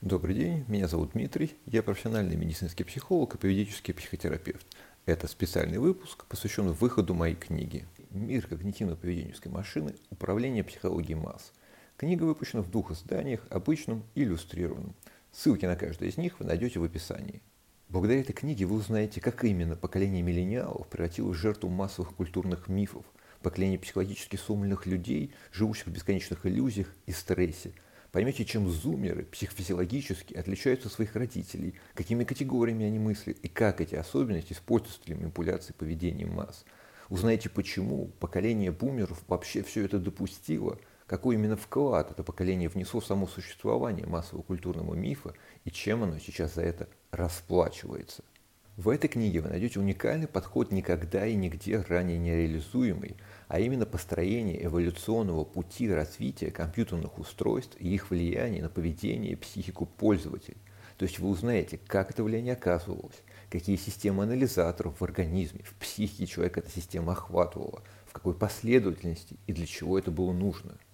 Добрый день, меня зовут Дмитрий, я профессиональный медицинский психолог и поведенческий психотерапевт. Это специальный выпуск, посвященный выходу моей книги «Мир когнитивно-поведенческой машины. Управление психологией масс». Книга выпущена в двух изданиях, обычном и иллюстрированном. Ссылки на каждое из них вы найдете в описании. Благодаря этой книге вы узнаете, как именно поколение миллениалов превратилось в жертву массовых культурных мифов, поколение психологически сломленных людей, живущих в бесконечных иллюзиях и стрессе – Поймете, чем зумеры психофизиологически отличаются от своих родителей, какими категориями они мыслят и как эти особенности используются для манипуляции поведением масс. Узнаете, почему поколение бумеров вообще все это допустило, какой именно вклад это поколение внесло в само существование массового культурного мифа и чем оно сейчас за это расплачивается. В этой книге вы найдете уникальный подход никогда и нигде ранее нереализуемый, а именно построение эволюционного пути развития компьютерных устройств и их влияние на поведение и психику пользователей. То есть вы узнаете, как это влияние оказывалось, какие системы анализаторов в организме, в психике человека эта система охватывала, в какой последовательности и для чего это было нужно –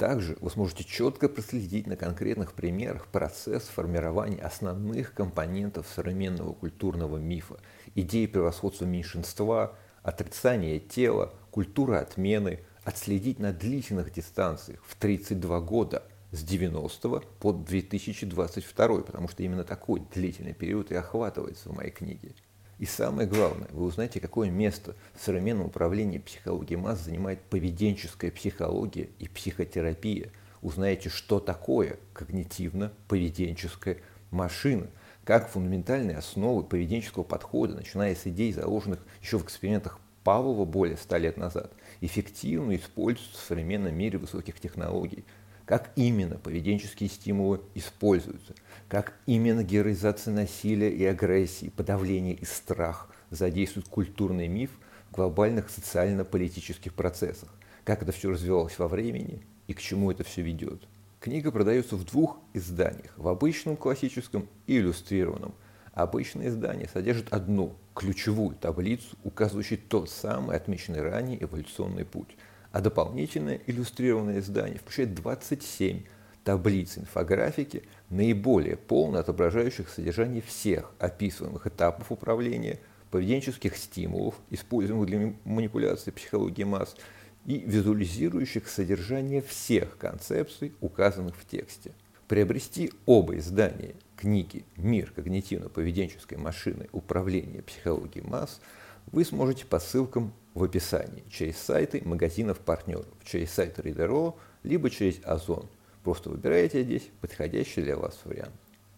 также вы сможете четко проследить на конкретных примерах процесс формирования основных компонентов современного культурного мифа, идеи превосходства меньшинства, отрицания тела, культуры отмены, отследить на длительных дистанциях в 32 года с 90 по 2022, потому что именно такой длительный период и охватывается в моей книге. И самое главное, вы узнаете, какое место в современном управлении психологией масс занимает поведенческая психология и психотерапия. Узнаете, что такое когнитивно-поведенческая машина, как фундаментальные основы поведенческого подхода, начиная с идей, заложенных еще в экспериментах Павлова более ста лет назад, эффективно используются в современном мире высоких технологий – как именно поведенческие стимулы используются, как именно героизация насилия и агрессии, подавление и страх задействуют культурный миф в глобальных социально-политических процессах, как это все развивалось во времени и к чему это все ведет. Книга продается в двух изданиях, в обычном классическом и иллюстрированном. Обычное издание содержит одну ключевую таблицу, указывающую тот самый отмеченный ранее эволюционный путь – а дополнительное иллюстрированное издание включает 27 таблиц инфографики, наиболее полно отображающих содержание всех описываемых этапов управления, поведенческих стимулов, используемых для манипуляции психологии масс, и визуализирующих содержание всех концепций, указанных в тексте. Приобрести оба издания книги «Мир когнитивно-поведенческой машины управления психологией масс» вы сможете по ссылкам в описании через сайты магазинов-партнеров, через сайт Reader.ro, либо через Озон. Просто выбираете здесь подходящий для вас вариант.